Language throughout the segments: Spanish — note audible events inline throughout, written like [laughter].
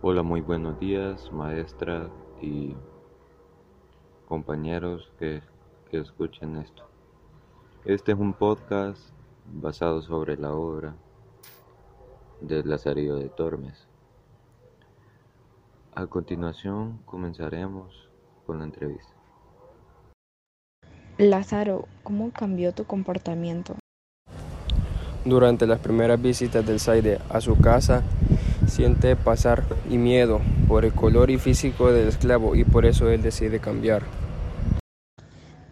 Hola, muy buenos días, maestra y compañeros que, que escuchen esto. Este es un podcast basado sobre la obra de Lazarillo de Tormes. A continuación comenzaremos con la entrevista. Lázaro, ¿cómo cambió tu comportamiento? Durante las primeras visitas del Zaire a su casa, siente pasar y miedo por el color y físico del esclavo y por eso él decide cambiar.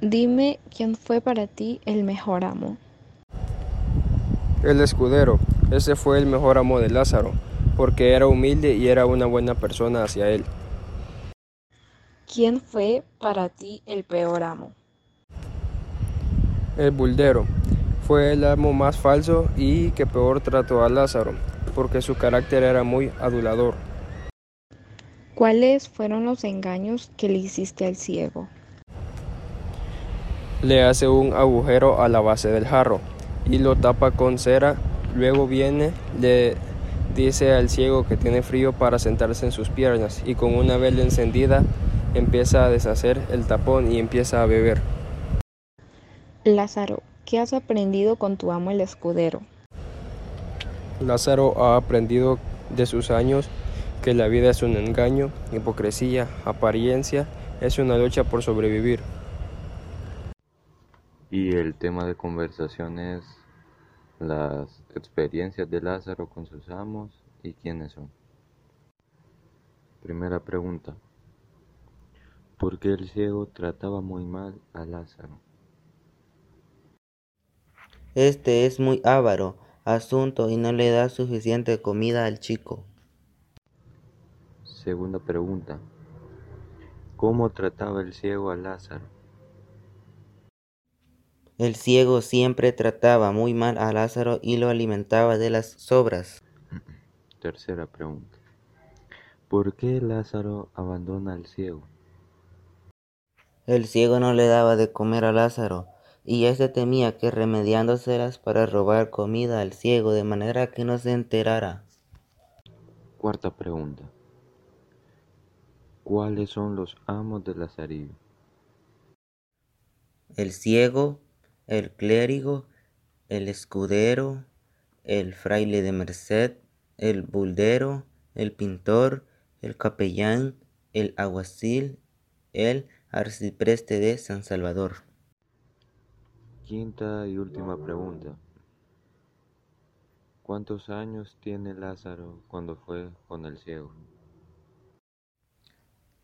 Dime quién fue para ti el mejor amo. El escudero, ese fue el mejor amo de Lázaro, porque era humilde y era una buena persona hacia él. ¿Quién fue para ti el peor amo? El buldero fue el amo más falso y que peor trató a Lázaro, porque su carácter era muy adulador. ¿Cuáles fueron los engaños que le hiciste al ciego? Le hace un agujero a la base del jarro y lo tapa con cera. Luego viene, le dice al ciego que tiene frío para sentarse en sus piernas y con una vela encendida empieza a deshacer el tapón y empieza a beber. Lázaro, ¿qué has aprendido con tu amo el escudero? Lázaro ha aprendido de sus años que la vida es un engaño, hipocresía, apariencia, es una lucha por sobrevivir. Y el tema de conversación es las experiencias de Lázaro con sus amos y quiénes son. Primera pregunta. ¿Por qué el ciego trataba muy mal a Lázaro? Este es muy avaro, asunto, y no le da suficiente comida al chico. Segunda pregunta. ¿Cómo trataba el ciego a Lázaro? El ciego siempre trataba muy mal a Lázaro y lo alimentaba de las sobras. [clears throat] Tercera pregunta. ¿Por qué Lázaro abandona al ciego? El ciego no le daba de comer a Lázaro, y éste temía que remediándoselas para robar comida al ciego de manera que no se enterara. Cuarta pregunta. ¿Cuáles son los amos de Lazarillo? El ciego, el clérigo, el escudero, el fraile de merced, el buldero, el pintor, el capellán, el aguacil, el arcipreste de San Salvador. Quinta y última pregunta. ¿Cuántos años tiene Lázaro cuando fue con el ciego?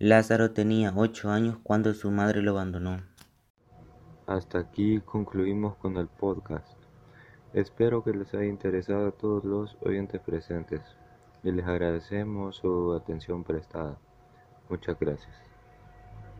Lázaro tenía ocho años cuando su madre lo abandonó. Hasta aquí concluimos con el podcast. Espero que les haya interesado a todos los oyentes presentes y les agradecemos su atención prestada. Muchas gracias.